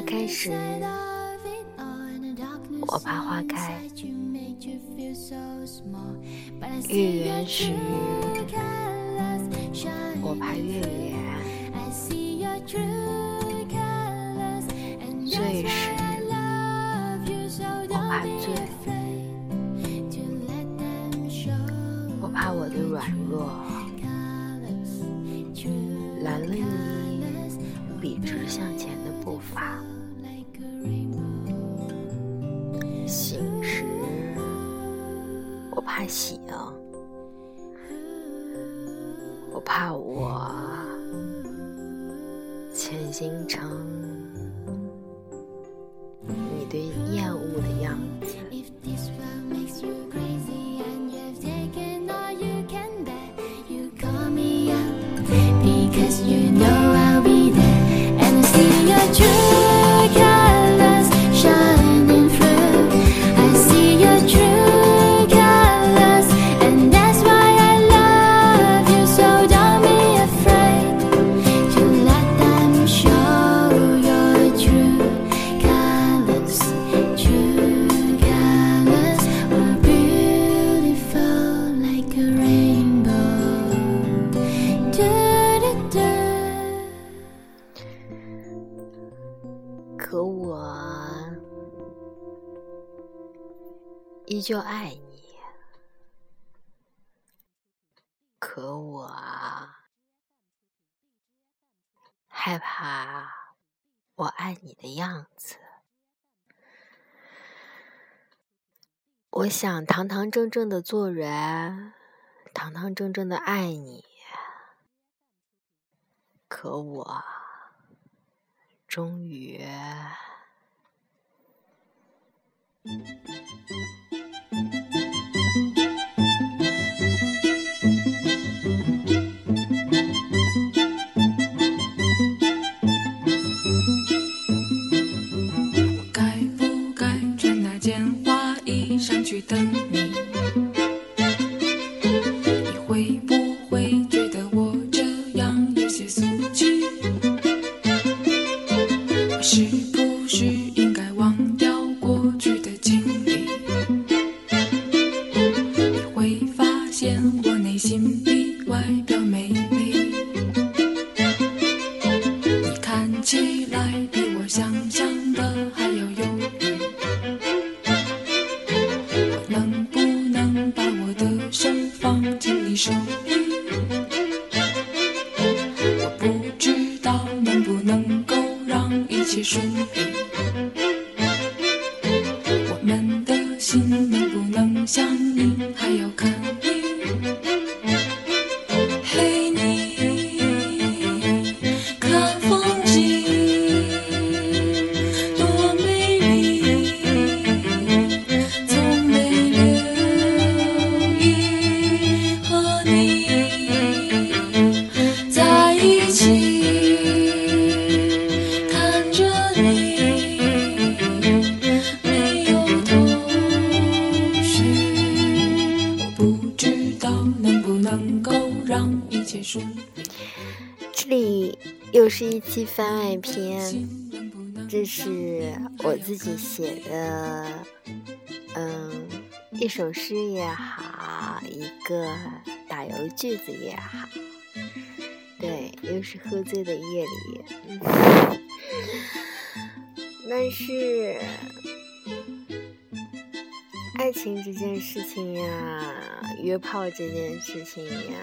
花开时，我怕花开；月圆时，我怕月圆；醉时，我怕醉；我怕我的软弱拦了你笔直向前的步伐。怕醒；我怕我潜行成你对依旧爱你，可我害怕我爱你的样子。我想堂堂正正的做人，堂堂正正的爱你，可我。终于。Thank you. 想你，还有可以陪你看风景，多美丽。从没留意和你在一起。让一切结束这里又是一期番外篇，这是我自己写的，嗯，一首诗也好，一个打油句子也好，对，又是喝醉的夜里，但是爱情这件事情呀，约炮这件事情呀。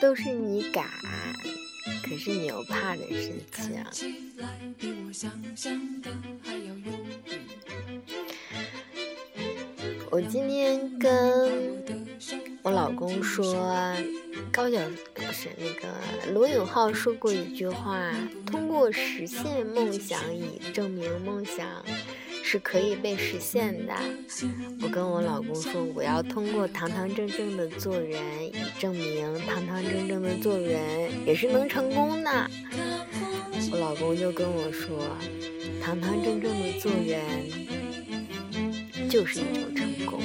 都是你敢，可是你又怕的事情。我今天跟我老公说，高晓不是那个罗永浩说过一句话：通过实现梦想，以证明梦想。是可以被实现的。我跟我老公说，我要通过堂堂正正的做人，以证明堂堂正正的做人也是能成功的。我老公就跟我说，堂堂正正的做人就是一种成功。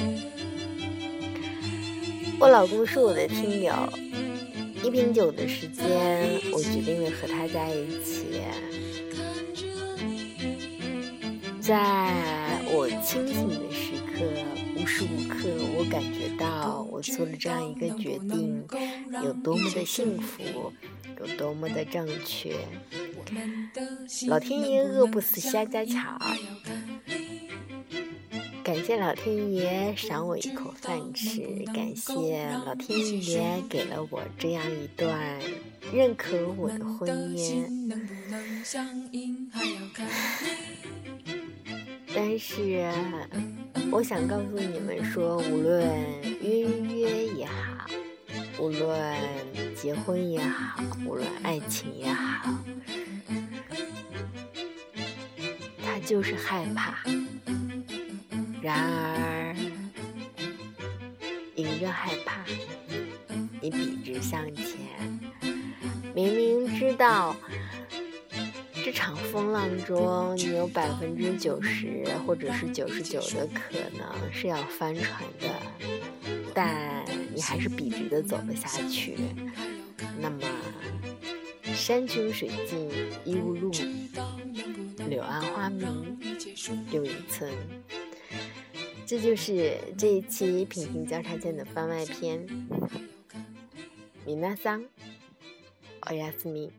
我老公是我的听友，一瓶酒的时间，我决定了和他在一起。在我清醒的时刻，无时无刻，我感觉到我做了这样一个决定有多么的幸福，有多么的正确。老天爷饿不死瞎家巧。感谢老天爷赏我一口饭吃，感谢老天爷给了我这样一段认可我的婚姻。但是，我想告诉你们说，无论约约也好，无论结婚也好，无论爱情也好，他就是害怕。然而，迎着害怕，你笔直向前。明明知道这场风浪中，你有百分之九十或者是九十九的可能是要翻船的，但你还是笔直的走了下去。那么，山穷水尽疑无路，柳暗花明又一村。这就是这一期平行交叉键的番外篇。米娜桑，奥亚斯米。